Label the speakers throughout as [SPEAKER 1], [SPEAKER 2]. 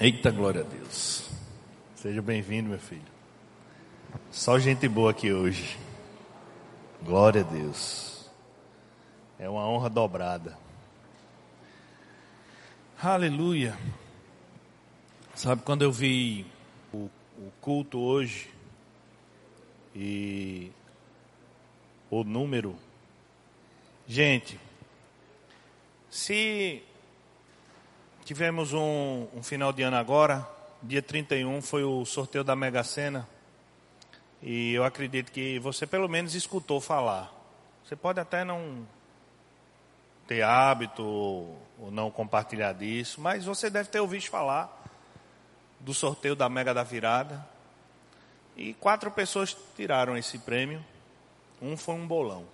[SPEAKER 1] Eita glória a Deus. Seja bem-vindo, meu filho. Só gente boa aqui hoje. Glória a Deus. É uma honra dobrada. Aleluia. Sabe quando eu vi o, o culto hoje e o número? Gente, se tivemos um, um final de ano agora, dia 31 foi o sorteio da Mega Sena. E eu acredito que você pelo menos escutou falar. Você pode até não ter hábito ou não compartilhar disso, mas você deve ter ouvido falar do sorteio da Mega da Virada. E quatro pessoas tiraram esse prêmio. Um foi um bolão.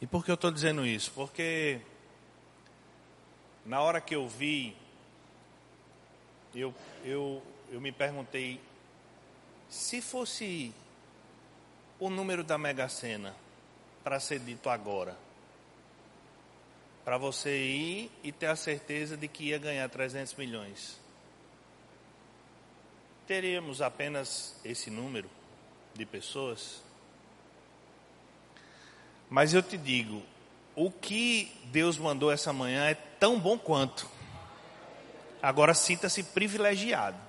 [SPEAKER 1] E por que eu estou dizendo isso? Porque na hora que eu vi, eu, eu, eu me perguntei se fosse o número da Mega Sena para ser dito agora, para você ir e ter a certeza de que ia ganhar 300 milhões, teríamos apenas esse número de pessoas? Mas eu te digo, o que Deus mandou essa manhã é tão bom quanto. Agora sinta-se privilegiado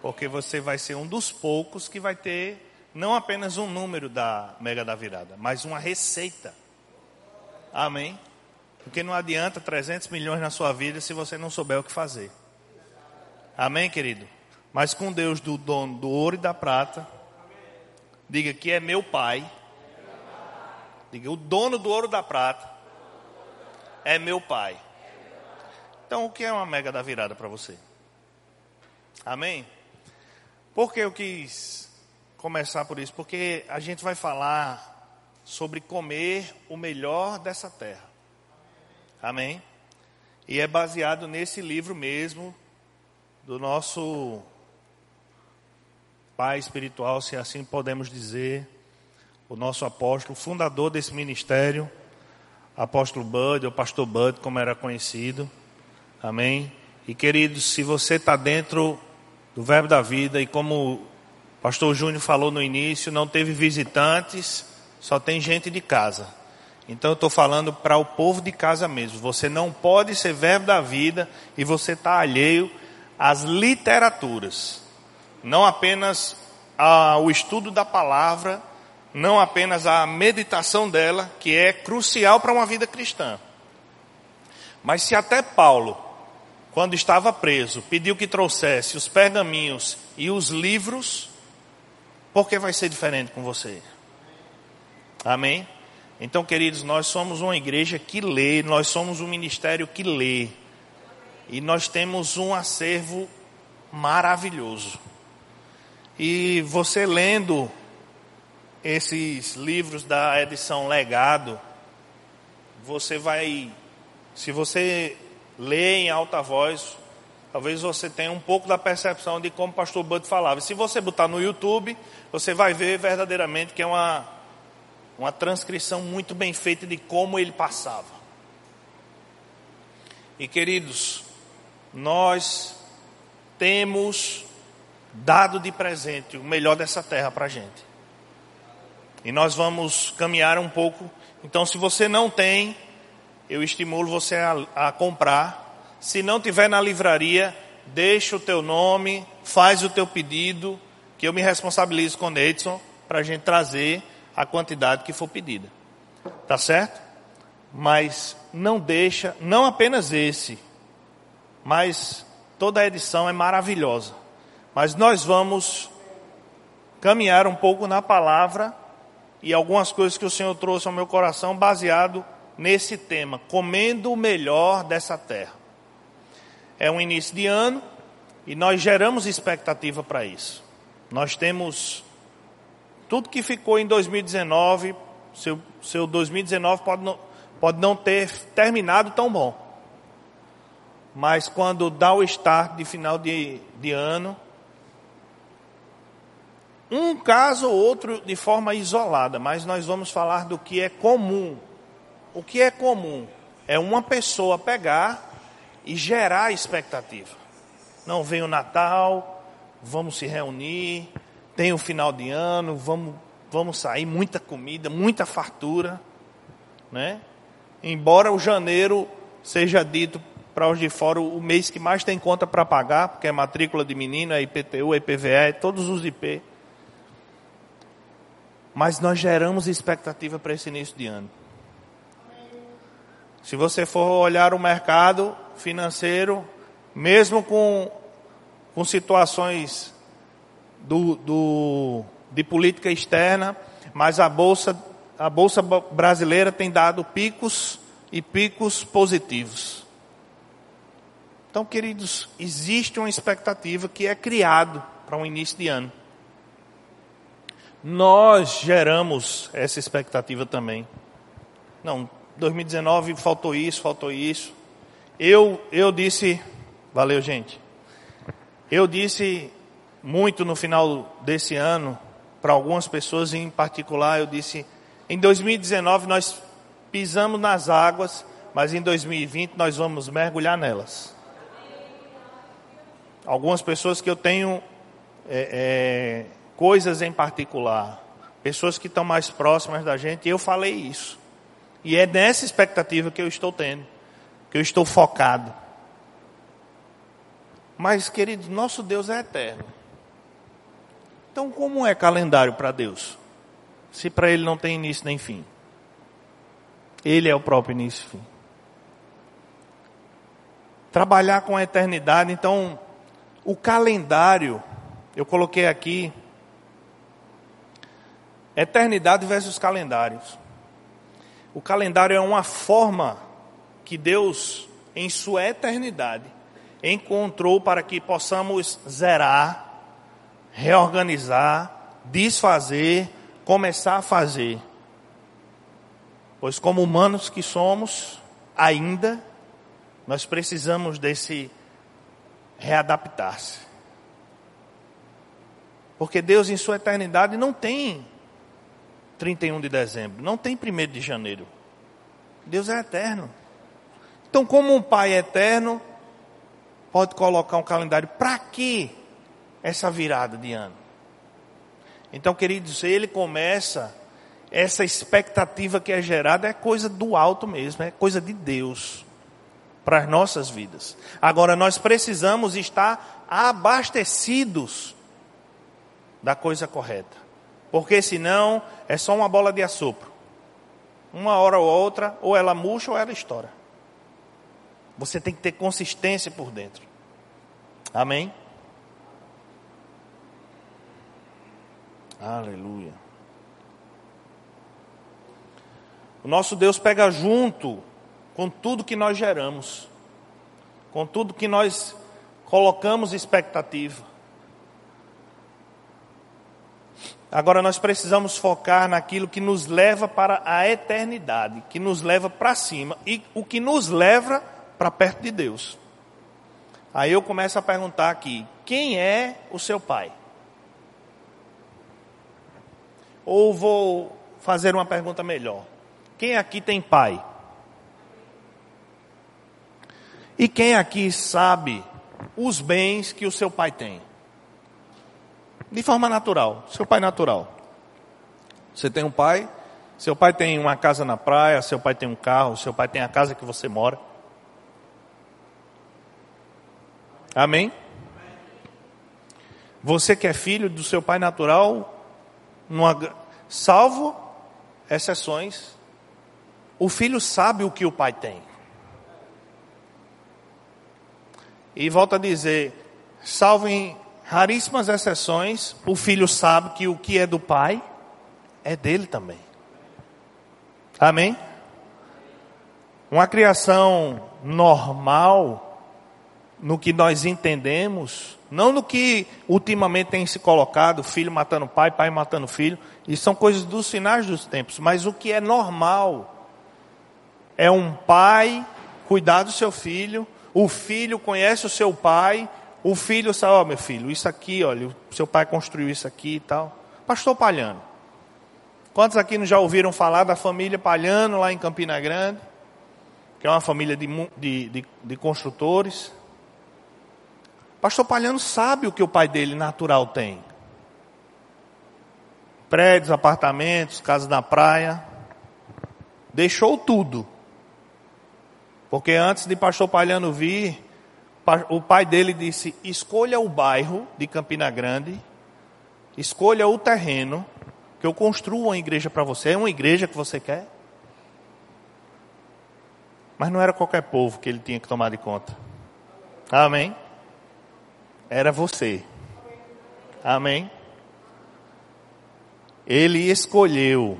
[SPEAKER 1] porque você vai ser um dos poucos que vai ter não apenas um número da Mega da Virada, mas uma receita. Amém? Porque não adianta 300 milhões na sua vida se você não souber o que fazer. Amém, querido? Mas com Deus do dono do ouro e da prata, diga que é meu Pai. Diga, o dono do ouro da prata é meu Pai. Então, o que é uma mega da virada para você? Amém? Por que eu quis começar por isso? Porque a gente vai falar sobre comer o melhor dessa terra. Amém? E é baseado nesse livro mesmo do nosso pai espiritual, se assim podemos dizer, o nosso apóstolo, fundador desse ministério, apóstolo Bud, ou pastor Bud, como era conhecido. Amém? E queridos, se você está dentro do Verbo da Vida, e como o pastor Júnior falou no início, não teve visitantes, só tem gente de casa. Então eu estou falando para o povo de casa mesmo. Você não pode ser verbo da vida e você está alheio às literaturas. Não apenas ao estudo da palavra, não apenas à meditação dela, que é crucial para uma vida cristã. Mas se até Paulo quando estava preso, pediu que trouxesse os pergaminhos e os livros, porque vai ser diferente com você. Amém? Então, queridos, nós somos uma igreja que lê, nós somos um ministério que lê. E nós temos um acervo maravilhoso. E você lendo esses livros da edição Legado, você vai, se você lê em alta voz, talvez você tenha um pouco da percepção de como o pastor Bud falava. Se você botar no YouTube, você vai ver verdadeiramente que é uma, uma transcrição muito bem feita de como ele passava. E queridos, nós temos dado de presente o melhor dessa terra para a gente. E nós vamos caminhar um pouco. Então, se você não tem, eu estimulo você a, a comprar. Se não tiver na livraria, deixa o teu nome, faz o teu pedido, que eu me responsabilizo com o Edson para a gente trazer a quantidade que for pedida. Tá certo? Mas não deixa, não apenas esse, mas toda a edição é maravilhosa. Mas nós vamos caminhar um pouco na palavra e algumas coisas que o Senhor trouxe ao meu coração baseado nesse tema, comendo o melhor dessa terra. É um início de ano e nós geramos expectativa para isso. Nós temos tudo que ficou em 2019, seu, seu 2019 pode não, pode não ter terminado tão bom. Mas quando dá o start de final de, de ano, um caso ou outro de forma isolada, mas nós vamos falar do que é comum o que é comum é uma pessoa pegar e gerar expectativa. Não vem o Natal, vamos se reunir, tem o final de ano, vamos, vamos sair, muita comida, muita fartura, né? Embora o janeiro seja dito para os de fora o mês que mais tem conta para pagar, porque é matrícula de menino, é IPTU, é IPVA, é todos os IP. Mas nós geramos expectativa para esse início de ano. Se você for olhar o mercado financeiro, mesmo com, com situações do, do, de política externa, mas a bolsa, a bolsa brasileira tem dado picos e picos positivos. Então, queridos, existe uma expectativa que é criado para um início de ano. Nós geramos essa expectativa também. Não, 2019 faltou isso, faltou isso. Eu, eu disse, valeu gente. Eu disse muito no final desse ano, para algumas pessoas em particular, eu disse, em 2019 nós pisamos nas águas, mas em 2020 nós vamos mergulhar nelas. Algumas pessoas que eu tenho é, é, coisas em particular, pessoas que estão mais próximas da gente, eu falei isso. E é nessa expectativa que eu estou tendo, que eu estou focado. Mas, querido, nosso Deus é eterno. Então, como é calendário para Deus? Se para Ele não tem início nem fim. Ele é o próprio início e fim. Trabalhar com a eternidade, então, o calendário, eu coloquei aqui, eternidade versus calendários. O calendário é uma forma que Deus, em sua eternidade, encontrou para que possamos zerar, reorganizar, desfazer, começar a fazer. Pois, como humanos que somos, ainda, nós precisamos desse readaptar-se. Porque Deus, em sua eternidade, não tem 31 de dezembro, não tem 1 de janeiro. Deus é eterno. Então, como um pai eterno, pode colocar um calendário. Para que essa virada de ano? Então, queridos, ele começa, essa expectativa que é gerada é coisa do alto mesmo, é coisa de Deus para as nossas vidas. Agora, nós precisamos estar abastecidos da coisa correta, porque senão é só uma bola de assopro. Uma hora ou outra, ou ela murcha ou ela estoura. Você tem que ter consistência por dentro. Amém? Aleluia. O nosso Deus pega junto com tudo que nós geramos, com tudo que nós colocamos expectativa. Agora nós precisamos focar naquilo que nos leva para a eternidade, que nos leva para cima e o que nos leva para perto de Deus. Aí eu começo a perguntar aqui: quem é o seu pai? Ou vou fazer uma pergunta melhor: quem aqui tem pai? E quem aqui sabe os bens que o seu pai tem? De forma natural, seu pai natural. Você tem um pai, seu pai tem uma casa na praia, seu pai tem um carro, seu pai tem a casa que você mora. Amém? Você que é filho do seu pai natural, numa, salvo exceções, o filho sabe o que o pai tem. E volta a dizer, salvo em raríssimas exceções, o filho sabe que o que é do pai é dele também. Amém? Uma criação normal no que nós entendemos, não no que ultimamente tem se colocado, filho matando pai, pai matando filho, isso são coisas dos finais dos tempos, mas o que é normal é um pai cuidar do seu filho, o filho conhece o seu pai, o filho sabe, ó oh, meu filho, isso aqui, olha, seu pai construiu isso aqui e tal. Pastor Palhano. Quantos aqui já ouviram falar da família Palhano lá em Campina Grande? que é uma família de, de, de, de construtores. Pastor Palhano sabe o que o pai dele natural tem. Prédios, apartamentos, casas na praia. Deixou tudo. Porque antes de pastor Palhano vir, o pai dele disse: escolha o bairro de Campina Grande, escolha o terreno, que eu construo uma igreja para você. É uma igreja que você quer? Mas não era qualquer povo que ele tinha que tomar de conta. Amém? Era você. Amém? Ele escolheu.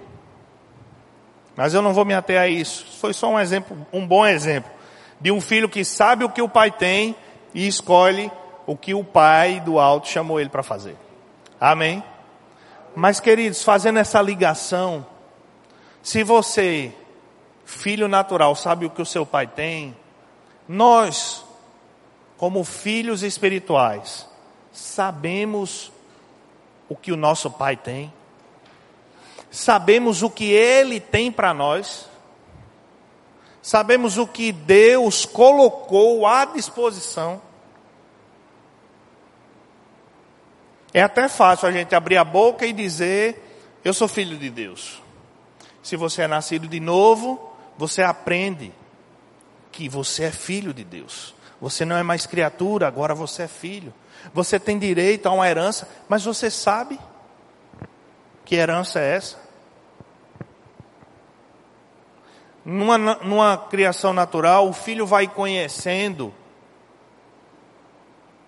[SPEAKER 1] Mas eu não vou me ater a isso. Foi só um exemplo, um bom exemplo de um filho que sabe o que o pai tem e escolhe o que o pai do alto chamou ele para fazer. Amém? Mas queridos, fazendo essa ligação, se você filho natural sabe o que o seu pai tem, nós, como filhos espirituais, sabemos o que o nosso pai tem, sabemos o que ele tem para nós, sabemos o que Deus colocou à disposição. É até fácil a gente abrir a boca e dizer: Eu sou filho de Deus. Se você é nascido de novo, você aprende que você é filho de Deus. Você não é mais criatura, agora você é filho. Você tem direito a uma herança, mas você sabe que herança é essa? Numa, numa criação natural, o filho vai conhecendo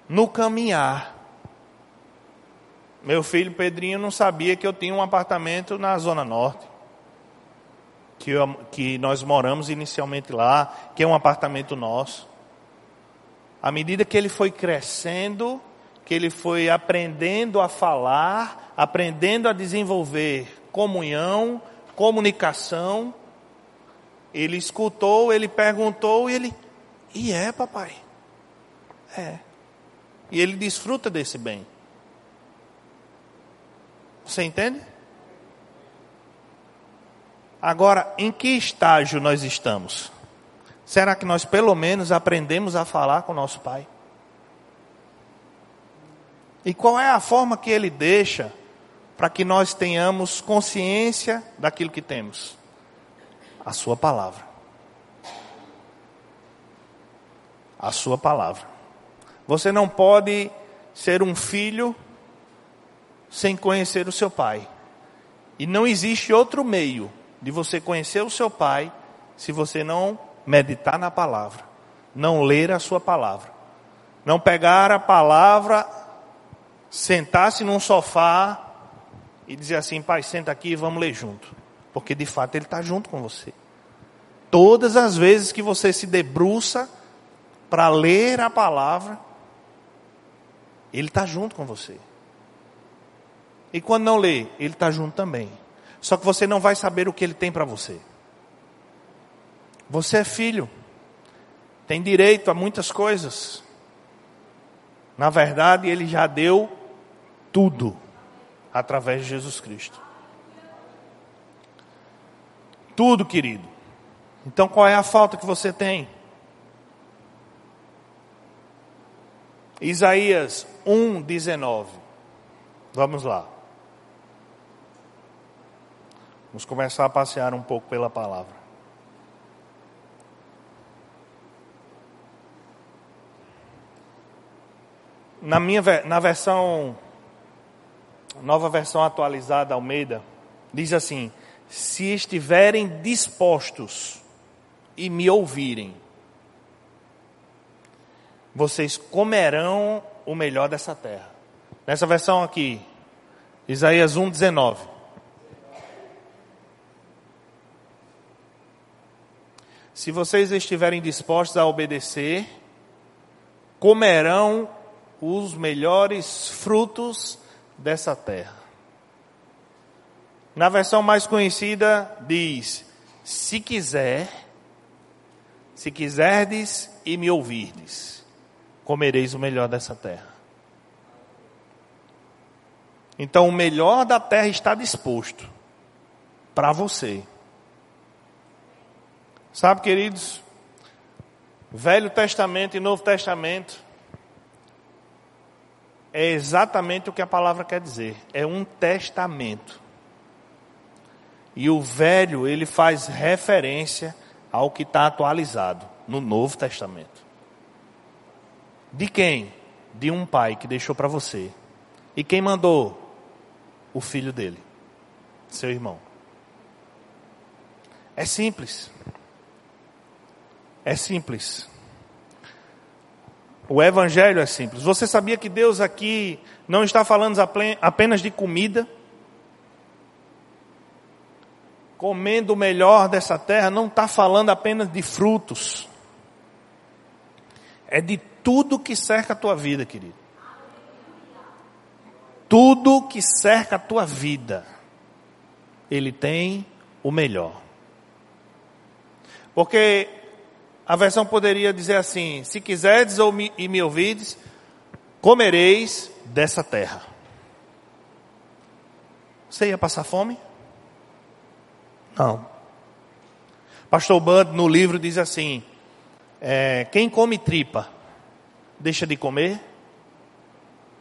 [SPEAKER 1] no caminhar. Meu filho Pedrinho não sabia que eu tinha um apartamento na Zona Norte que, eu, que nós moramos inicialmente lá, que é um apartamento nosso. À medida que ele foi crescendo, que ele foi aprendendo a falar, aprendendo a desenvolver comunhão, comunicação, ele escutou, ele perguntou e ele, e é papai? É. E ele desfruta desse bem. Você entende? Agora, em que estágio nós estamos? Será que nós pelo menos aprendemos a falar com nosso Pai? E qual é a forma que Ele deixa para que nós tenhamos consciência daquilo que temos? A Sua palavra. A Sua palavra. Você não pode ser um filho sem conhecer o seu pai. E não existe outro meio de você conhecer o seu pai se você não meditar na palavra, não ler a sua palavra, não pegar a palavra, sentar-se num sofá e dizer assim, pai, senta aqui e vamos ler junto, porque de fato ele está junto com você. Todas as vezes que você se debruça para ler a palavra, ele está junto com você. E quando não lê, ele está junto também. Só que você não vai saber o que ele tem para você. Você é filho, tem direito a muitas coisas. Na verdade, ele já deu tudo através de Jesus Cristo. Tudo, querido. Então qual é a falta que você tem? Isaías 1:19. Vamos lá. Vamos começar a passear um pouco pela palavra. Na minha na versão nova versão atualizada Almeida diz assim: se estiverem dispostos e me ouvirem, vocês comerão o melhor dessa terra. Nessa versão aqui, Isaías 1:19. Se vocês estiverem dispostos a obedecer, comerão os melhores frutos dessa terra. Na versão mais conhecida diz: se quiser, se quiserdes e me ouvirdes, comereis o melhor dessa terra. Então o melhor da terra está disposto para você. Sabe, queridos, Velho Testamento e Novo Testamento é exatamente o que a palavra quer dizer. É um testamento. E o velho, ele faz referência ao que está atualizado no Novo Testamento. De quem? De um pai que deixou para você. E quem mandou? O filho dele, seu irmão. É simples. É simples. O evangelho é simples. Você sabia que Deus aqui não está falando apenas de comida? Comendo o melhor dessa terra, não está falando apenas de frutos. É de tudo que cerca a tua vida, querido. Tudo que cerca a tua vida, Ele tem o melhor. Porque a versão poderia dizer assim: se quiserdes ou me, e me ouvides, comereis dessa terra. Você ia passar fome? Não. Pastor Band no livro diz assim: é, quem come tripa, deixa de comer?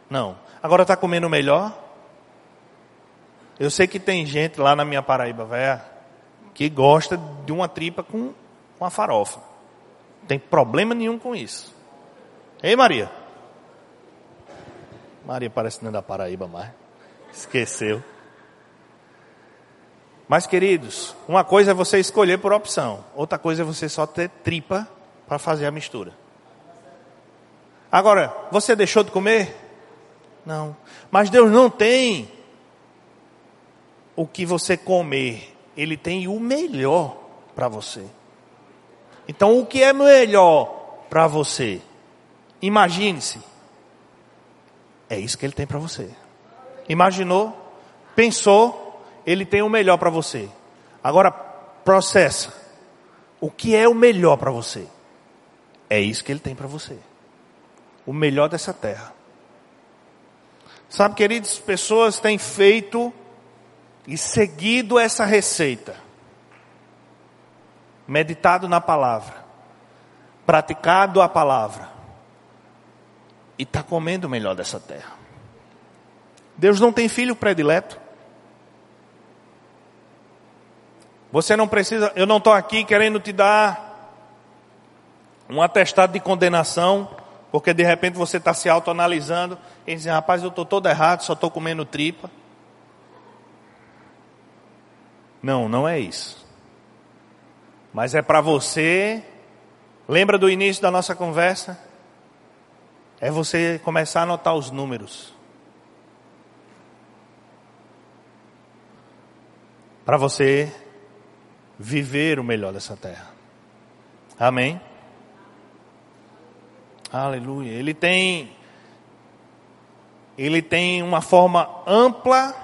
[SPEAKER 1] Não. Agora está comendo melhor? Eu sei que tem gente lá na minha Paraíba, velho, que gosta de uma tripa com uma farofa tem problema nenhum com isso. Ei, Maria? Maria parece não é da Paraíba mais. Esqueceu. Mas, queridos, uma coisa é você escolher por opção, outra coisa é você só ter tripa para fazer a mistura. Agora, você deixou de comer? Não. Mas Deus não tem o que você comer, Ele tem o melhor para você. Então, o que é melhor para você? Imagine-se. É isso que ele tem para você. Imaginou? Pensou? Ele tem o melhor para você. Agora, processa. O que é o melhor para você? É isso que ele tem para você. O melhor dessa terra. Sabe, queridos, pessoas têm feito e seguido essa receita meditado na palavra, praticado a palavra, e está comendo o melhor dessa terra. Deus não tem filho predileto. Você não precisa, eu não estou aqui querendo te dar um atestado de condenação, porque de repente você está se autoanalisando e dizendo, rapaz, eu estou todo errado, só estou comendo tripa. Não, não é isso. Mas é para você. Lembra do início da nossa conversa? É você começar a anotar os números. Para você viver o melhor dessa terra. Amém? Aleluia. Ele tem ele tem uma forma ampla,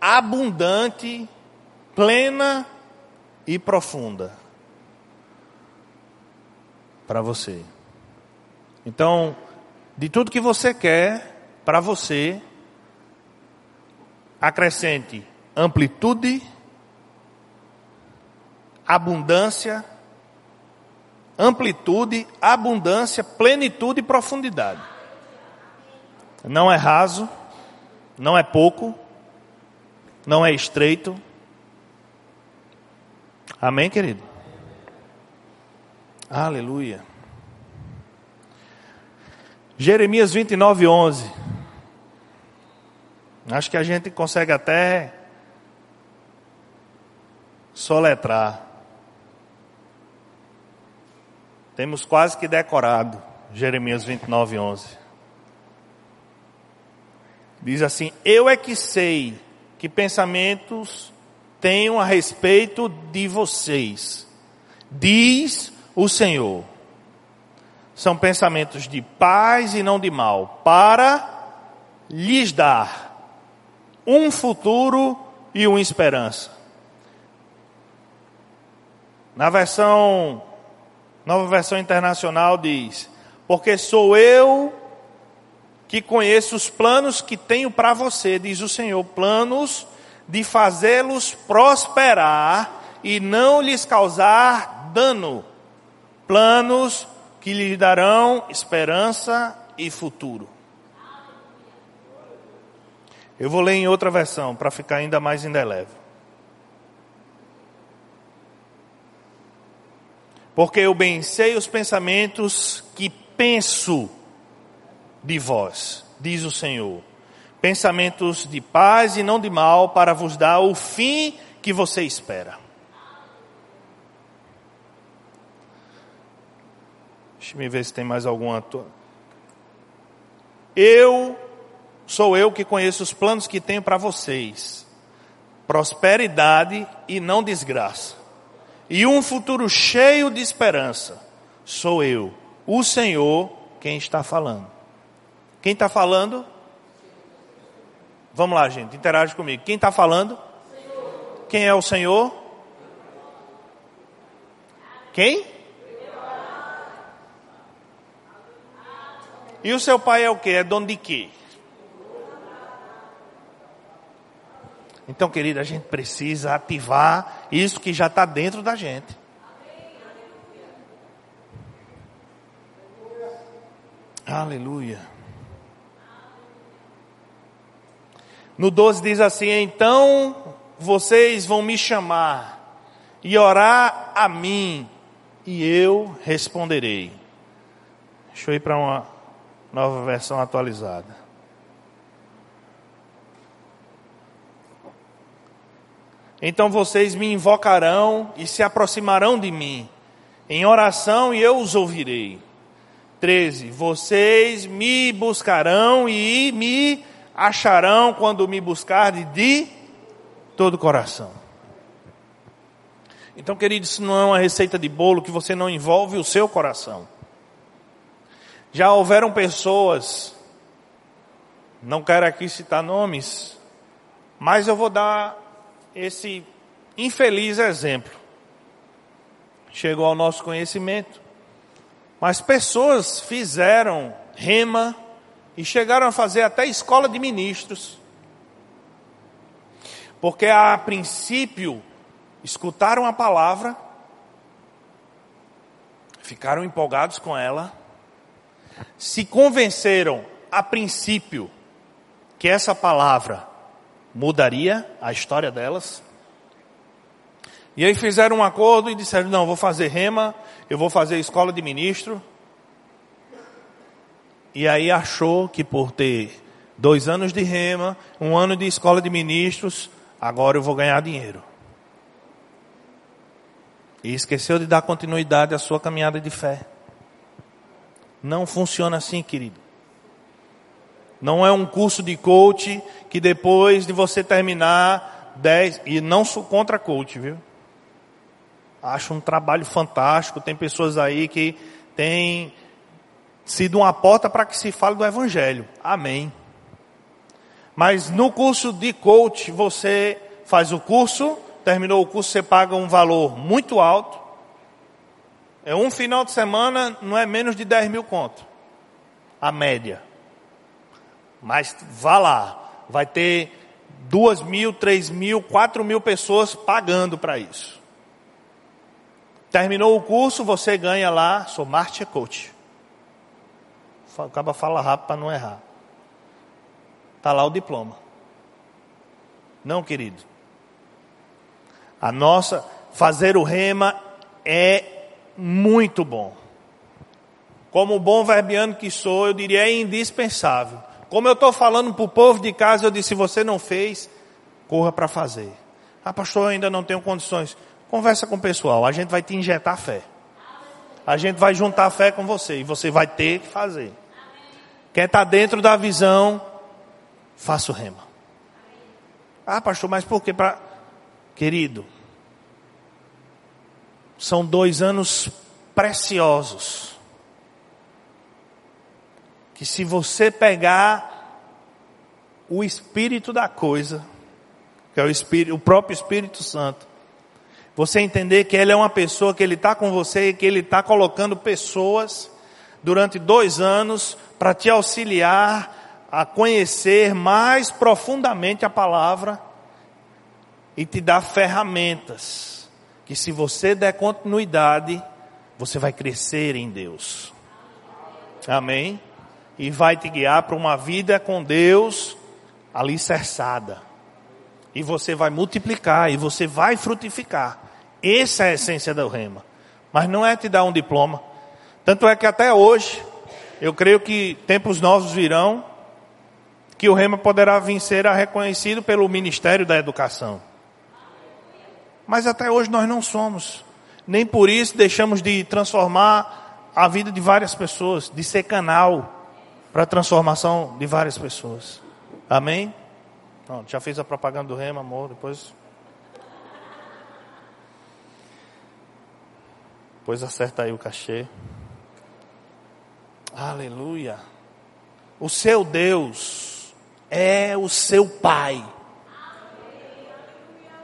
[SPEAKER 1] abundante, plena e profunda para você. Então, de tudo que você quer para você, acrescente amplitude, abundância, amplitude, abundância, plenitude e profundidade. Não é raso, não é pouco, não é estreito. Amém, querido? Aleluia. Jeremias 29, 11. Acho que a gente consegue até soletrar. Temos quase que decorado Jeremias 29, 11. Diz assim: Eu é que sei que pensamentos tenho a respeito de vocês, diz o Senhor. São pensamentos de paz e não de mal, para lhes dar um futuro e uma esperança. Na versão, nova versão internacional diz: Porque sou eu que conheço os planos que tenho para você, diz o Senhor, planos de fazê-los prosperar e não lhes causar dano planos que lhe darão esperança e futuro. Eu vou ler em outra versão para ficar ainda mais indelével. Porque eu bem sei os pensamentos que penso de vós, diz o Senhor. Pensamentos de paz e não de mal, para vos dar o fim que você espera. Deixa eu ver se tem mais alguma. Eu sou eu que conheço os planos que tenho para vocês: prosperidade e não desgraça, e um futuro cheio de esperança. Sou eu, o Senhor, quem está falando. Quem está falando? Vamos lá, gente, interage comigo. Quem está falando? Quem é o Senhor? Quem? E o seu pai é o que? É dono de quê? Então, querida, a gente precisa ativar isso que já está dentro da gente. Aleluia. No 12 diz assim: Então vocês vão me chamar e orar a mim, e eu responderei. Deixa eu ir para uma nova versão atualizada. Então vocês me invocarão e se aproximarão de mim em oração e eu os ouvirei. 13. Vocês me buscarão e me acharão quando me buscarem de todo o coração. Então, querido, isso não é uma receita de bolo que você não envolve o seu coração. Já houveram pessoas, não quero aqui citar nomes, mas eu vou dar esse infeliz exemplo. Chegou ao nosso conhecimento, mas pessoas fizeram rema, e chegaram a fazer até escola de ministros. Porque a princípio escutaram a palavra, ficaram empolgados com ela, se convenceram a princípio que essa palavra mudaria a história delas. E aí fizeram um acordo e disseram: não, vou fazer rema, eu vou fazer escola de ministro. E aí achou que por ter dois anos de rema, um ano de escola de ministros, agora eu vou ganhar dinheiro. E esqueceu de dar continuidade à sua caminhada de fé. Não funciona assim, querido. Não é um curso de coach que depois de você terminar 10, e não sou contra coach, viu? Acho um trabalho fantástico. Tem pessoas aí que têm sido uma porta para que se fale do Evangelho. Amém. Mas no curso de coach, você faz o curso, terminou o curso, você paga um valor muito alto. É um final de semana, não é menos de 10 mil conto. A média. Mas vá lá, vai ter duas mil, três mil, quatro mil pessoas pagando para isso. Terminou o curso, você ganha lá, sou Master Coach. Acaba fala rápido para não errar. Está lá o diploma. Não, querido. A nossa, fazer o rema é muito bom. Como bom verbiano que sou, eu diria é indispensável. Como eu estou falando para o povo de casa, eu disse: se você não fez, corra para fazer. Ah, pastor, eu ainda não tenho condições. Conversa com o pessoal, a gente vai te injetar fé. A gente vai juntar fé com você e você vai ter que fazer. Quem está dentro da visão, faça o rema. Ah, pastor, mas por que? Pra... Querido, são dois anos preciosos. Que se você pegar o espírito da coisa, que é o, espírito, o próprio Espírito Santo, você entender que ele é uma pessoa, que ele está com você e que ele está colocando pessoas durante dois anos para te auxiliar a conhecer mais profundamente a palavra e te dar ferramentas que se você der continuidade, você vai crescer em Deus. Amém? E vai te guiar para uma vida com Deus alicerçada. E você vai multiplicar e você vai frutificar. Essa é a essência do rema. Mas não é te dar um diploma. Tanto é que até hoje, eu creio que tempos novos virão, que o rema poderá vir ser reconhecido pelo Ministério da Educação. Mas até hoje nós não somos. Nem por isso deixamos de transformar a vida de várias pessoas, de ser canal para a transformação de várias pessoas. Amém? Pronto, já fez a propaganda do rema, amor, depois. Depois acerta aí o cachê. Aleluia. O seu Deus é o seu Pai,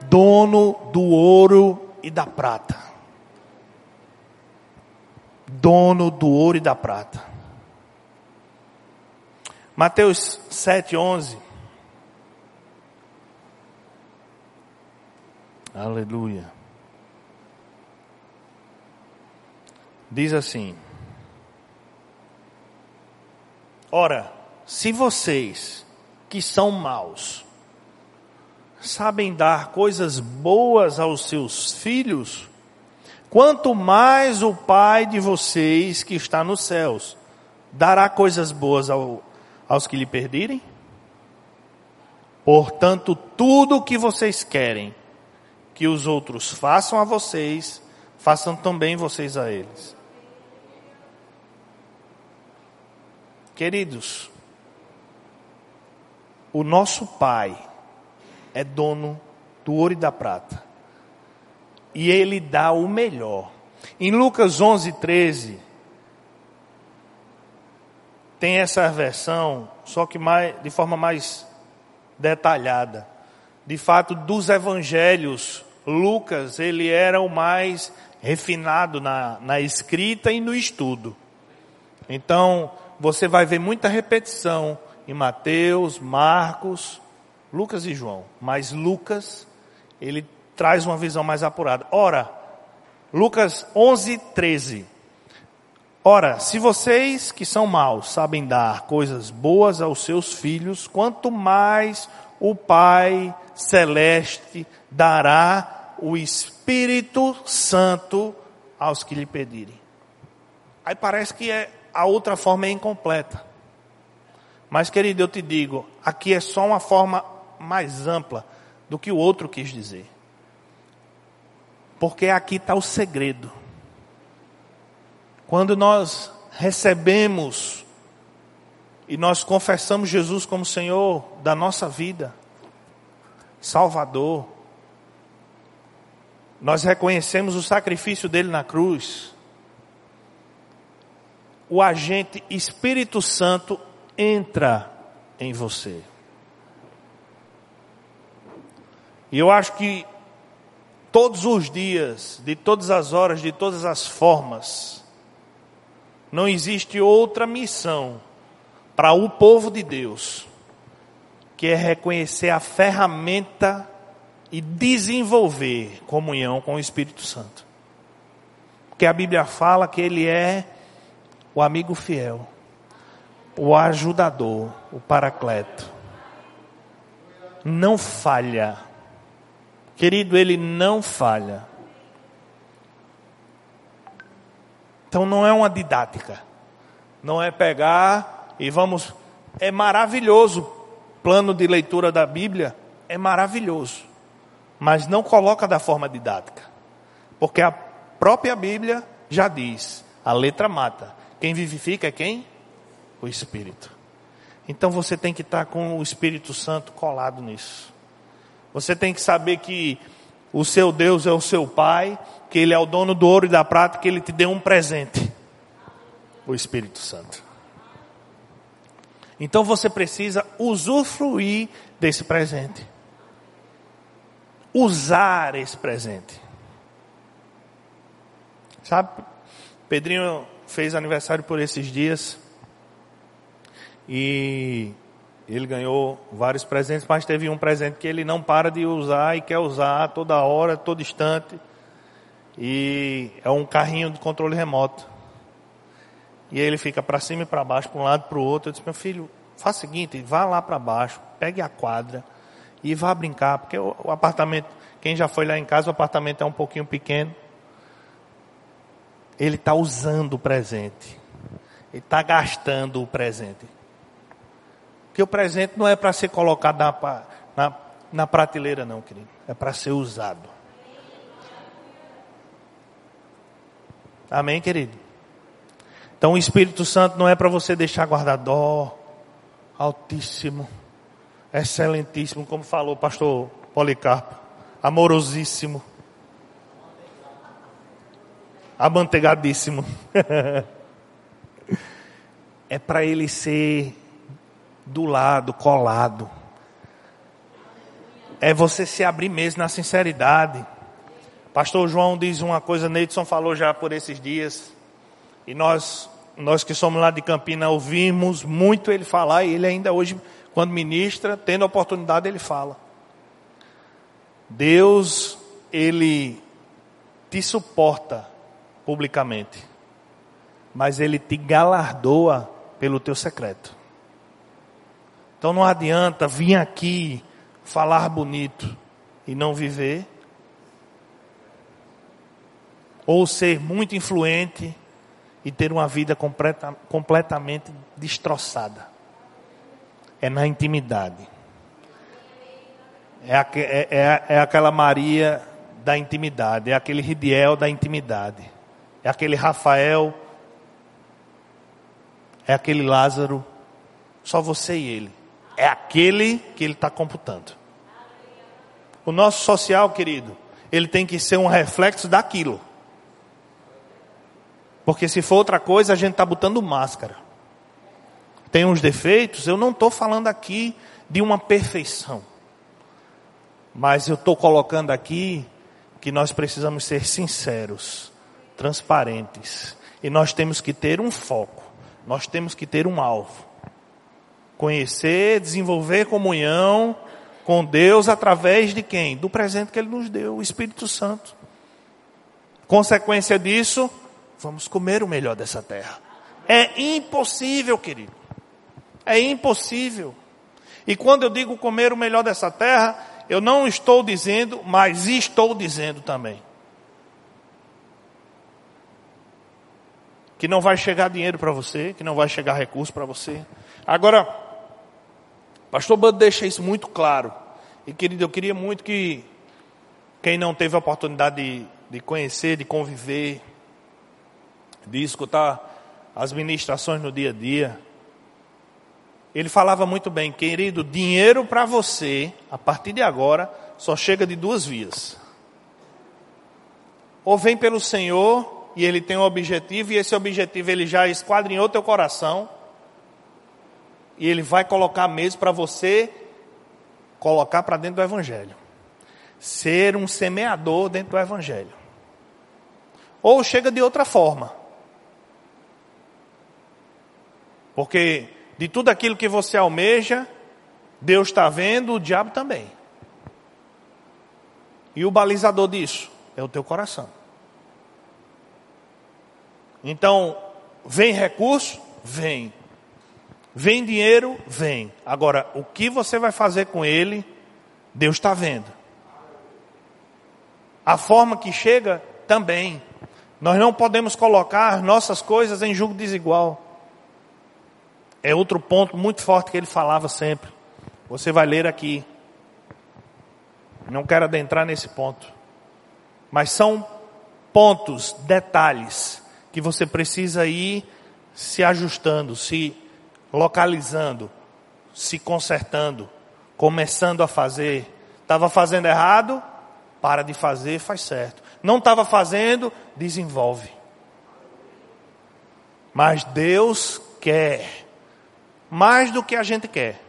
[SPEAKER 1] dono do ouro e da prata. Dono do ouro e da prata. Mateus 7,11 Aleluia. Diz assim: Ora, se vocês que são maus sabem dar coisas boas aos seus filhos, quanto mais o Pai de vocês que está nos céus dará coisas boas ao, aos que lhe perdirem? Portanto, tudo o que vocês querem que os outros façam a vocês, façam também vocês a eles. Queridos, o nosso Pai é dono do ouro e da prata. E Ele dá o melhor. Em Lucas 11, 13, tem essa versão, só que mais, de forma mais detalhada. De fato, dos evangelhos, Lucas, ele era o mais refinado na, na escrita e no estudo. Então, você vai ver muita repetição em Mateus, Marcos, Lucas e João. Mas Lucas, ele traz uma visão mais apurada. Ora, Lucas 11, 13. Ora, se vocês que são maus sabem dar coisas boas aos seus filhos, quanto mais o Pai Celeste dará o Espírito Santo aos que lhe pedirem. Aí parece que é, a outra forma é incompleta. Mas, querido, eu te digo, aqui é só uma forma mais ampla do que o outro quis dizer. Porque aqui está o segredo. Quando nós recebemos e nós confessamos Jesus como Senhor da nossa vida, Salvador, nós reconhecemos o sacrifício dele na cruz, o agente Espírito Santo entra em você. E eu acho que todos os dias, de todas as horas, de todas as formas, não existe outra missão para o povo de Deus, que é reconhecer a ferramenta e desenvolver comunhão com o Espírito Santo. Porque a Bíblia fala que ele é o amigo fiel, o ajudador, o paracleto. Não falha. Querido, ele não falha. Então não é uma didática. Não é pegar e vamos. É maravilhoso. Plano de leitura da Bíblia é maravilhoso. Mas não coloca da forma didática. Porque a própria Bíblia já diz: a letra mata. Quem vivifica é quem? O Espírito. Então você tem que estar com o Espírito Santo colado nisso. Você tem que saber que o seu Deus é o seu Pai, que Ele é o dono do ouro e da prata, que Ele te deu um presente o Espírito Santo. Então você precisa usufruir desse presente. Usar esse presente. Sabe, Pedrinho fez aniversário por esses dias. E ele ganhou vários presentes, mas teve um presente que ele não para de usar e quer usar toda hora, todo instante. E é um carrinho de controle remoto. E ele fica para cima e para baixo, para um lado e para o outro. Eu disse, meu filho, faça o seguinte, vá lá para baixo, pegue a quadra e vá brincar, porque o, o apartamento, quem já foi lá em casa, o apartamento é um pouquinho pequeno. Ele está usando o presente. Ele está gastando o presente. Porque o presente não é para ser colocado na, na, na prateleira, não, querido. É para ser usado. Amém, querido? Então o Espírito Santo não é para você deixar guardado, ó, altíssimo, excelentíssimo, como falou o pastor Policarpo, amorosíssimo, amantegadíssimo. é para ele ser do lado, colado. É você se abrir mesmo na sinceridade. Pastor João diz uma coisa, Neidson falou já por esses dias. E nós, nós que somos lá de Campina, ouvimos muito ele falar, e ele ainda hoje, quando ministra, tendo a oportunidade, ele fala. Deus, ele te suporta publicamente, mas ele te galardoa pelo teu secreto. Então não adianta vir aqui falar bonito e não viver, ou ser muito influente e ter uma vida completa, completamente destroçada. É na intimidade. É, é, é, é aquela Maria da intimidade, é aquele Ridiel da intimidade, é aquele Rafael, é aquele Lázaro, só você e ele. É aquele que ele está computando. O nosso social, querido, ele tem que ser um reflexo daquilo. Porque se for outra coisa, a gente está botando máscara. Tem uns defeitos, eu não estou falando aqui de uma perfeição. Mas eu estou colocando aqui que nós precisamos ser sinceros, transparentes. E nós temos que ter um foco, nós temos que ter um alvo. Conhecer, desenvolver comunhão com Deus através de quem? Do presente que Ele nos deu, o Espírito Santo. Consequência disso, Vamos comer o melhor dessa terra. É impossível, querido. É impossível. E quando eu digo comer o melhor dessa terra, eu não estou dizendo, mas estou dizendo também. Que não vai chegar dinheiro para você, que não vai chegar recurso para você. Agora, pastor Bud deixa isso muito claro. E querido, eu queria muito que quem não teve a oportunidade de, de conhecer, de conviver, de escutar as ministrações no dia a dia, ele falava muito bem, querido, dinheiro para você, a partir de agora, só chega de duas vias. Ou vem pelo Senhor e ele tem um objetivo, e esse objetivo ele já esquadrinhou teu coração, e ele vai colocar mesmo para você colocar para dentro do Evangelho. Ser um semeador dentro do Evangelho. Ou chega de outra forma. Porque de tudo aquilo que você almeja, Deus está vendo, o diabo também. E o balizador disso é o teu coração. Então, vem recurso? Vem. Vem dinheiro? Vem. Agora, o que você vai fazer com ele, Deus está vendo. A forma que chega, também. Nós não podemos colocar nossas coisas em julgo desigual. É outro ponto muito forte que ele falava sempre. Você vai ler aqui. Não quero adentrar nesse ponto. Mas são pontos, detalhes, que você precisa ir se ajustando, se localizando, se consertando, começando a fazer. Estava fazendo errado? Para de fazer, faz certo. Não estava fazendo? Desenvolve. Mas Deus quer mais do que a gente quer.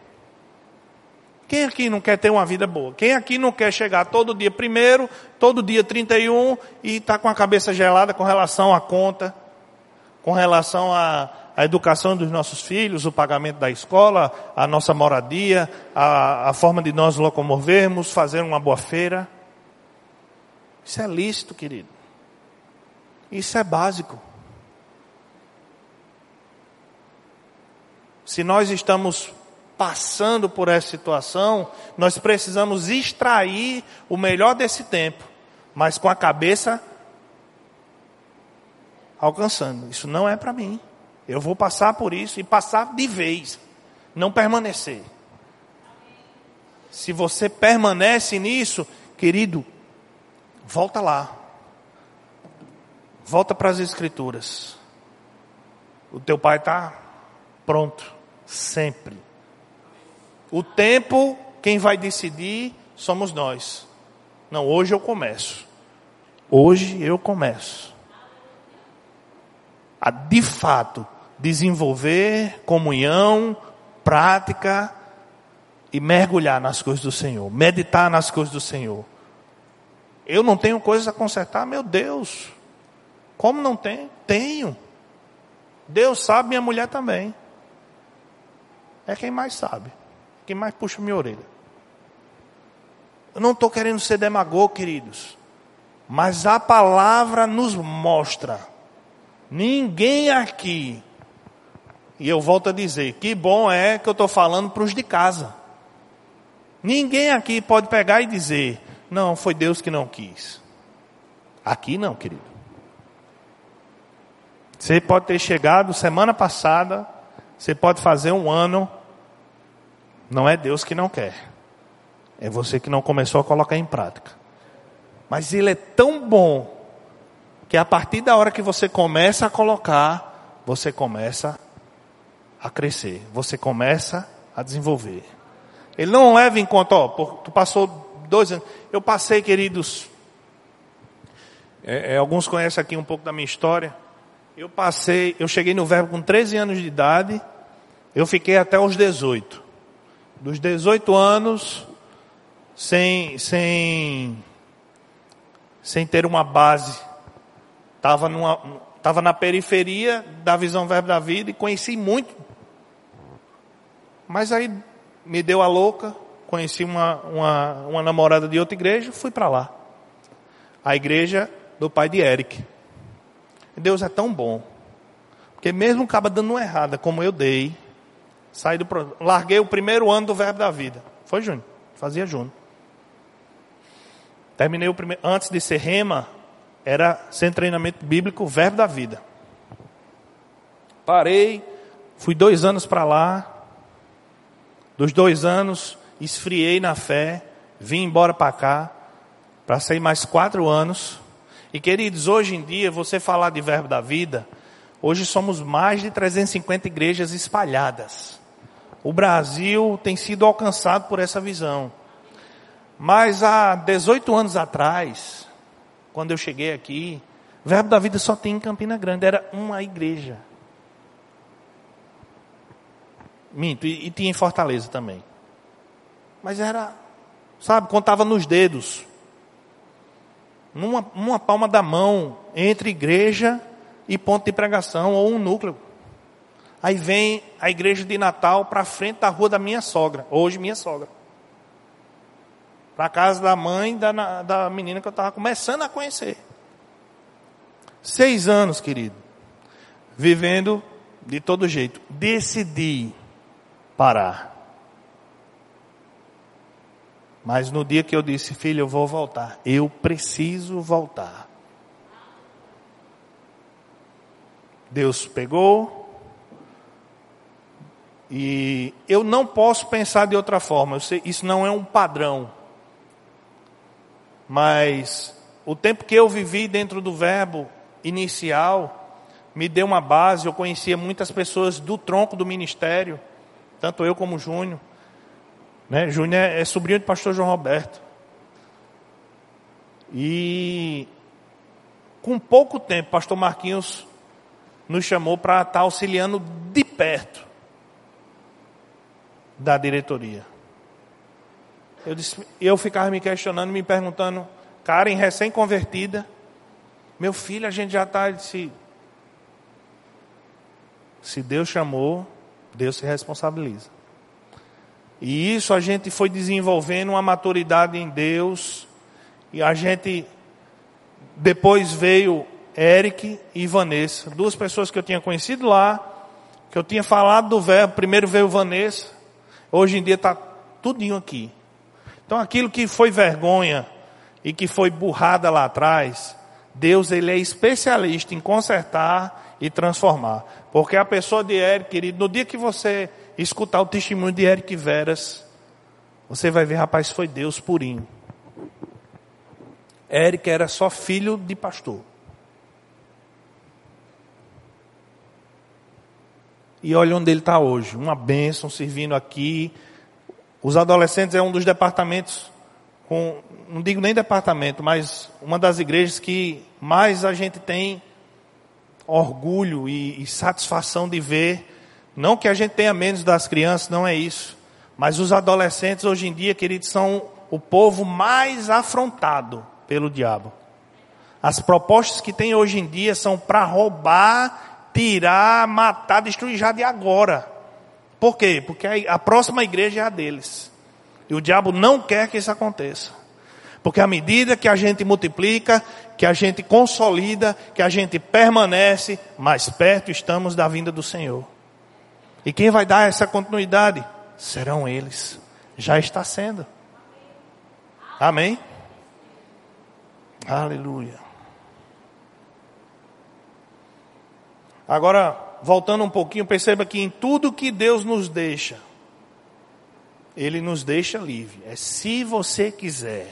[SPEAKER 1] Quem aqui não quer ter uma vida boa? Quem aqui não quer chegar todo dia primeiro, todo dia 31 e estar tá com a cabeça gelada com relação à conta, com relação à, à, educação dos nossos filhos, o pagamento da escola, a nossa moradia, a, a forma de nós locomovermos, fazer uma boa feira? Isso é lícito, querido. Isso é básico. se nós estamos passando por essa situação, nós precisamos extrair o melhor desse tempo, mas com a cabeça alcançando. Isso não é para mim. Eu vou passar por isso e passar de vez, não permanecer. Se você permanece nisso, querido, volta lá. Volta para as escrituras. O teu pai está pronto, sempre. O tempo, quem vai decidir somos nós. Não, hoje eu começo. Hoje eu começo. A de fato desenvolver comunhão, prática e mergulhar nas coisas do Senhor, meditar nas coisas do Senhor. Eu não tenho coisas a consertar, meu Deus. Como não tenho? Tenho. Deus sabe, minha mulher também. É quem mais sabe. Quem mais puxa minha orelha. Eu não estou querendo ser demagogo, queridos. Mas a palavra nos mostra. Ninguém aqui. E eu volto a dizer, que bom é que eu estou falando para os de casa. Ninguém aqui pode pegar e dizer, não, foi Deus que não quis. Aqui não, querido. Você pode ter chegado semana passada, você pode fazer um ano, não é Deus que não quer. É você que não começou a colocar em prática. Mas Ele é tão bom que a partir da hora que você começa a colocar, você começa a crescer, você começa a desenvolver. Ele não leva em conta, ó, tu passou dois anos. Eu passei, queridos. É, é, alguns conhecem aqui um pouco da minha história. Eu passei, eu cheguei no verbo com 13 anos de idade, eu fiquei até os 18. Dos 18 anos, sem, sem, sem ter uma base. Estava na periferia da visão verbo da vida e conheci muito. Mas aí me deu a louca, conheci uma, uma, uma namorada de outra igreja, fui para lá. A igreja do pai de Eric. Deus é tão bom. Porque mesmo acaba dando uma errada, como eu dei, saí do larguei o primeiro ano do verbo da vida. Foi Júnior, fazia Júnior. Terminei o primeiro, antes de ser rema, era sem treinamento bíblico, verbo da vida. Parei, fui dois anos para lá. Dos dois anos, esfriei na fé, vim embora para cá, para sair mais quatro anos. E queridos, hoje em dia, você falar de verbo da vida, hoje somos mais de 350 igrejas espalhadas. O Brasil tem sido alcançado por essa visão. Mas há 18 anos atrás, quando eu cheguei aqui, Verbo da Vida só tem em Campina Grande, era uma igreja. Minto, e, e tinha em Fortaleza também. Mas era, sabe, contava nos dedos numa, numa palma da mão, entre igreja e ponto de pregação, ou um núcleo. Aí vem a igreja de Natal para frente da rua da minha sogra, hoje minha sogra. Para casa da mãe da, da menina que eu estava começando a conhecer. Seis anos, querido. Vivendo de todo jeito. Decidi parar. Mas no dia que eu disse, filho, eu vou voltar, eu preciso voltar. Deus pegou, e eu não posso pensar de outra forma, sei, isso não é um padrão. Mas o tempo que eu vivi dentro do verbo inicial me deu uma base, eu conhecia muitas pessoas do tronco do ministério, tanto eu como Júnior. Né? Júnior é, é sobrinho do pastor João Roberto. E com pouco tempo, pastor Marquinhos nos chamou para estar auxiliando de perto da diretoria. Eu, disse, eu ficava me questionando, me perguntando, Karen, recém-convertida, meu filho, a gente já está. Se, se Deus chamou, Deus se responsabiliza. E isso a gente foi desenvolvendo uma maturidade em Deus. E a gente depois veio Eric e Vanessa, duas pessoas que eu tinha conhecido lá, Que eu tinha falado do verbo, primeiro veio Vanessa, hoje em dia está tudinho aqui. Então aquilo que foi vergonha e que foi burrada lá atrás, Deus ele é especialista em consertar e transformar. Porque a pessoa de Eric, querido, no dia que você escutar o testemunho de Eric Veras, você vai ver, rapaz, foi Deus purinho. Eric era só filho de pastor. E olha onde ele está hoje. Uma bênção servindo aqui. Os adolescentes é um dos departamentos, com, não digo nem departamento, mas uma das igrejas que mais a gente tem orgulho e, e satisfação de ver. Não que a gente tenha menos das crianças, não é isso. Mas os adolescentes hoje em dia, queridos, são o povo mais afrontado pelo diabo. As propostas que tem hoje em dia são para roubar, tirar, matar, destruir já de agora. Por quê? Porque a próxima igreja é a deles. E o diabo não quer que isso aconteça. Porque à medida que a gente multiplica, que a gente consolida, que a gente permanece, mais perto estamos da vinda do Senhor. E quem vai dar essa continuidade? Serão eles. Já está sendo. Amém? Aleluia. Agora, voltando um pouquinho, perceba que em tudo que Deus nos deixa, Ele nos deixa livre. É se você quiser.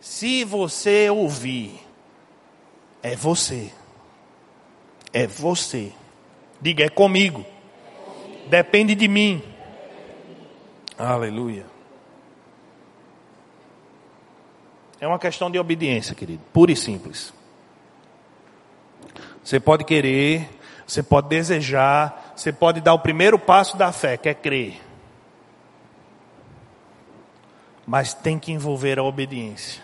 [SPEAKER 1] Se você ouvir, é você. É você. Diga, é comigo. Depende de mim. Aleluia. É uma questão de obediência, querido. Pura e simples. Você pode querer, você pode desejar, você pode dar o primeiro passo da fé, que é crer. Mas tem que envolver a obediência.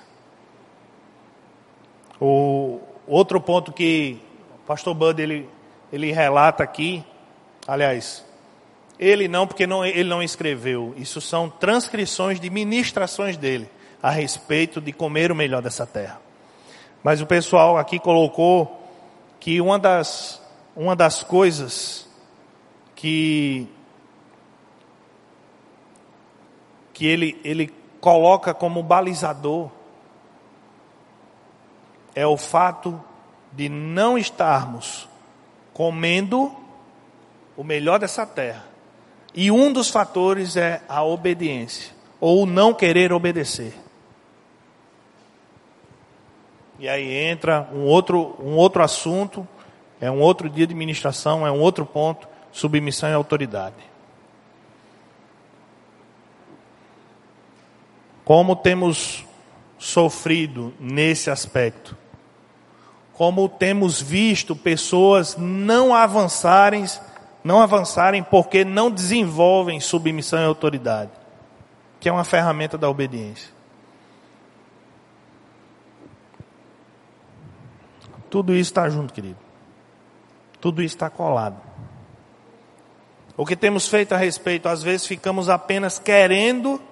[SPEAKER 1] O outro ponto que o pastor Bud ele, ele relata aqui, aliás, ele não, porque não, ele não escreveu, isso são transcrições de ministrações dele a respeito de comer o melhor dessa terra. Mas o pessoal aqui colocou que uma das, uma das coisas que, que ele, ele coloca como balizador é o fato de não estarmos comendo o melhor dessa terra. E um dos fatores é a obediência, ou não querer obedecer. E aí entra um outro, um outro assunto, é um outro dia de ministração, é um outro ponto, submissão e autoridade. Como temos sofrido nesse aspecto? como temos visto pessoas não avançarem, não avançarem porque não desenvolvem submissão e autoridade, que é uma ferramenta da obediência. Tudo isso está junto, querido. Tudo isso está colado. O que temos feito a respeito, às vezes ficamos apenas querendo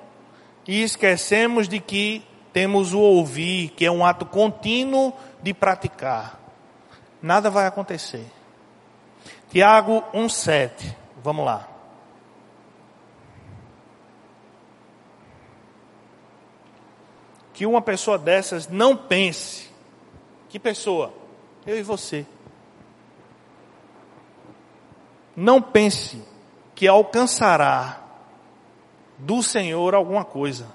[SPEAKER 1] e esquecemos de que temos o ouvir, que é um ato contínuo de praticar, nada vai acontecer. Tiago 1,7, vamos lá. Que uma pessoa dessas não pense. Que pessoa? Eu e você. Não pense que alcançará do Senhor alguma coisa.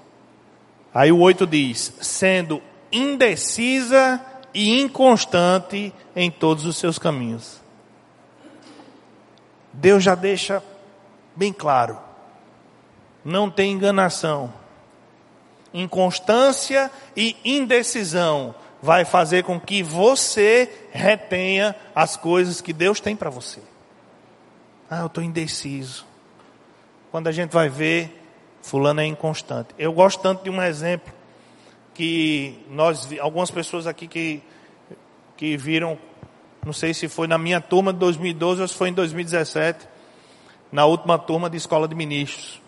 [SPEAKER 1] Aí o 8 diz: sendo indecisa e inconstante em todos os seus caminhos. Deus já deixa bem claro: não tem enganação. Inconstância e indecisão vai fazer com que você retenha as coisas que Deus tem para você. Ah, eu estou indeciso. Quando a gente vai ver, fulano é inconstante. Eu gosto tanto de um exemplo que nós, algumas pessoas aqui que, que viram, não sei se foi na minha turma de 2012 ou se foi em 2017, na última turma de escola de ministros.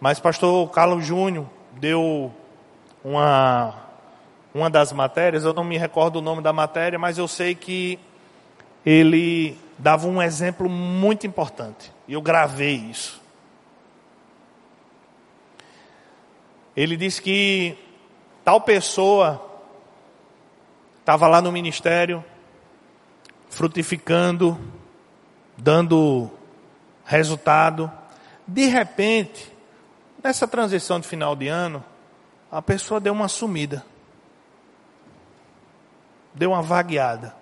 [SPEAKER 1] Mas pastor Carlos Júnior deu uma, uma das matérias, eu não me recordo o nome da matéria, mas eu sei que ele dava um exemplo muito importante. E eu gravei isso. Ele disse que tal pessoa estava lá no ministério, frutificando, dando resultado. De repente, nessa transição de final de ano, a pessoa deu uma sumida. Deu uma vagueada.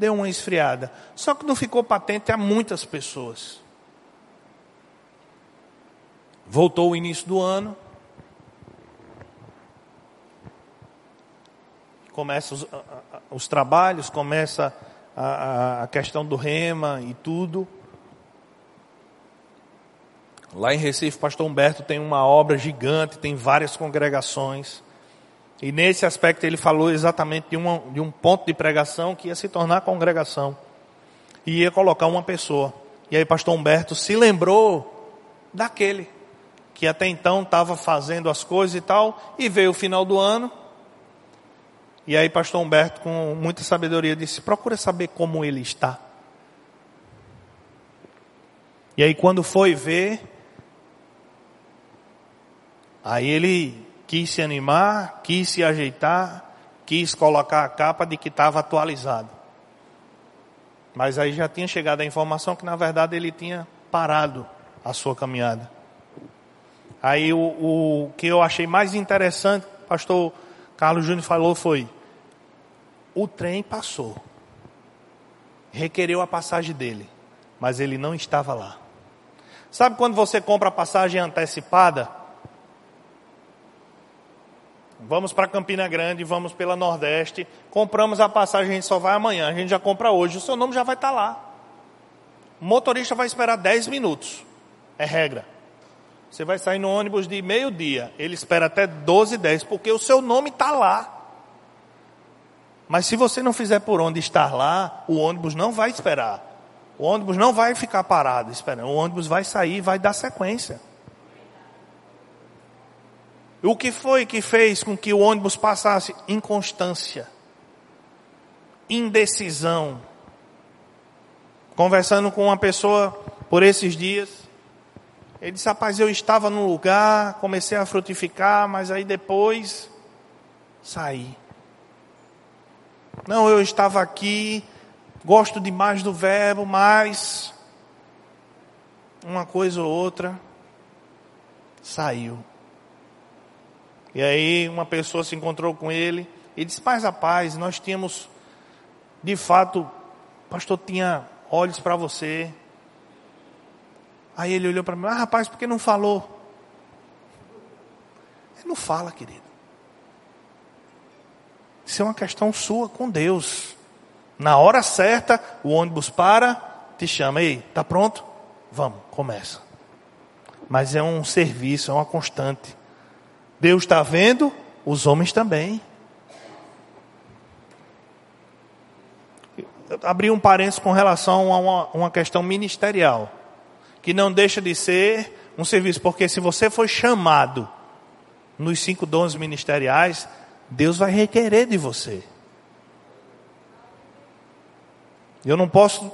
[SPEAKER 1] Deu uma esfriada. Só que não ficou patente a muitas pessoas. Voltou o início do ano. Começa os, os trabalhos, começa a, a questão do rema e tudo. Lá em Recife, pastor Humberto tem uma obra gigante, tem várias congregações. E nesse aspecto ele falou exatamente de, uma, de um ponto de pregação que ia se tornar congregação. E ia colocar uma pessoa. E aí pastor Humberto se lembrou daquele que até então estava fazendo as coisas e tal, e veio o final do ano. E aí pastor Humberto com muita sabedoria disse: "Procura saber como ele está". E aí quando foi ver, Aí ele quis se animar, quis se ajeitar, quis colocar a capa de que estava atualizado. Mas aí já tinha chegado a informação que na verdade ele tinha parado a sua caminhada. Aí o, o que eu achei mais interessante, o pastor Carlos Júnior falou foi: o trem passou, requereu a passagem dele, mas ele não estava lá. Sabe quando você compra a passagem antecipada? Vamos para Campina Grande, vamos pela Nordeste, compramos a passagem, a gente só vai amanhã, a gente já compra hoje, o seu nome já vai estar tá lá. O motorista vai esperar 10 minutos, é regra. Você vai sair no ônibus de meio-dia, ele espera até 12 e 10, porque o seu nome está lá. Mas se você não fizer por onde estar lá, o ônibus não vai esperar. O ônibus não vai ficar parado esperando. O ônibus vai sair e vai dar sequência. O que foi que fez com que o ônibus passasse? Inconstância, indecisão. Conversando com uma pessoa por esses dias, ele disse: Rapaz, eu estava num lugar, comecei a frutificar, mas aí depois saí. Não, eu estava aqui, gosto demais do verbo, mas uma coisa ou outra saiu. E aí uma pessoa se encontrou com ele e disse: Mas rapaz, nós tínhamos, de fato, pastor tinha olhos para você. Aí ele olhou para mim: Ah, rapaz, por que não falou? Ele não fala, querido. Isso é uma questão sua com Deus. Na hora certa, o ônibus para, te chama, ei, tá pronto? Vamos, começa. Mas é um serviço, é uma constante. Deus está vendo, os homens também. Abri um parênteses com relação a uma, uma questão ministerial, que não deixa de ser um serviço, porque se você foi chamado nos cinco dons ministeriais, Deus vai requerer de você. Eu não posso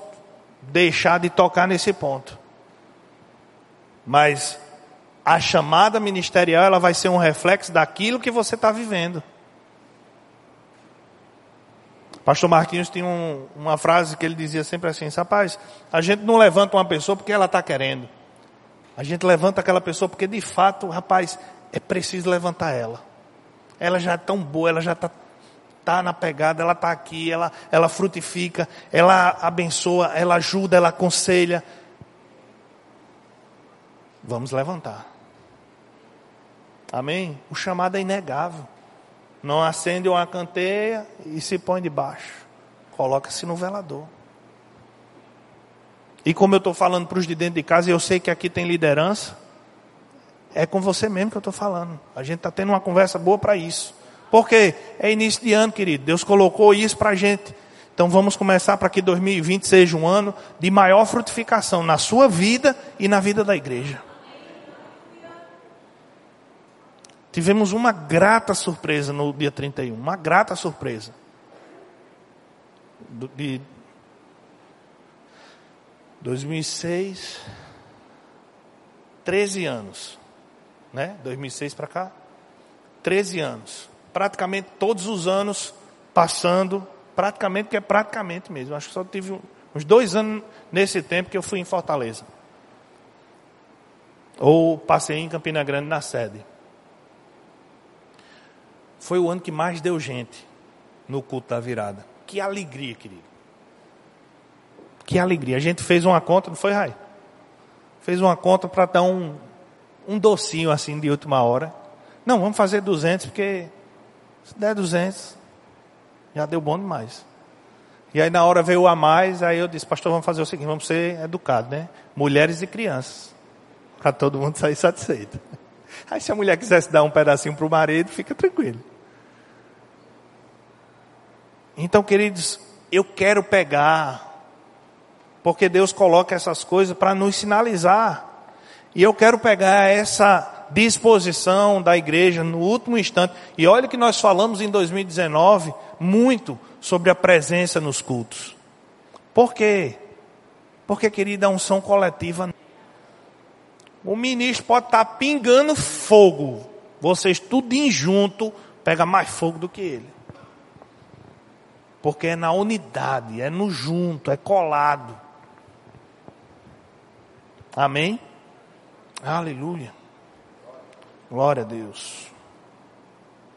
[SPEAKER 1] deixar de tocar nesse ponto. Mas a chamada ministerial ela vai ser um reflexo daquilo que você está vivendo. Pastor Marquinhos tinha um, uma frase que ele dizia sempre assim: rapaz, a gente não levanta uma pessoa porque ela está querendo. A gente levanta aquela pessoa porque de fato, rapaz, é preciso levantar ela. Ela já é tão boa, ela já está tá na pegada, ela está aqui, ela, ela frutifica, ela abençoa, ela ajuda, ela aconselha. Vamos levantar. Amém? O chamado é inegável. Não acende uma canteia e se põe debaixo. Coloca-se no velador. E como eu estou falando para os de dentro de casa, e eu sei que aqui tem liderança, é com você mesmo que eu estou falando. A gente está tendo uma conversa boa para isso. Porque é início de ano, querido. Deus colocou isso para a gente. Então vamos começar para que 2020 seja um ano de maior frutificação na sua vida e na vida da igreja. Tivemos uma grata surpresa no dia 31, uma grata surpresa. De, 2006, 13 anos, né? 2006 para cá, 13 anos. Praticamente todos os anos passando, praticamente que é praticamente mesmo. Acho que só tive uns dois anos nesse tempo que eu fui em Fortaleza. Ou passei em Campina Grande na sede. Foi o ano que mais deu gente no culto da virada. Que alegria, querido. Que alegria. A gente fez uma conta, não foi, Rai? Fez uma conta para dar um, um docinho assim de última hora. Não, vamos fazer 200, porque se der 200, já deu bom demais. E aí na hora veio a mais, aí eu disse, pastor, vamos fazer o seguinte, vamos ser educados, né? Mulheres e crianças. Para todo mundo sair satisfeito. Aí se a mulher quisesse dar um pedacinho para o marido, fica tranquilo. Então, queridos, eu quero pegar, porque Deus coloca essas coisas para nos sinalizar. E eu quero pegar essa disposição da igreja no último instante. E olha que nós falamos em 2019 muito sobre a presença nos cultos. Por quê? Porque, querida, a unção coletiva. O ministro pode estar pingando fogo. Vocês tudo em junto pega mais fogo do que ele. Porque é na unidade, é no junto, é colado. Amém? Aleluia. Glória a Deus.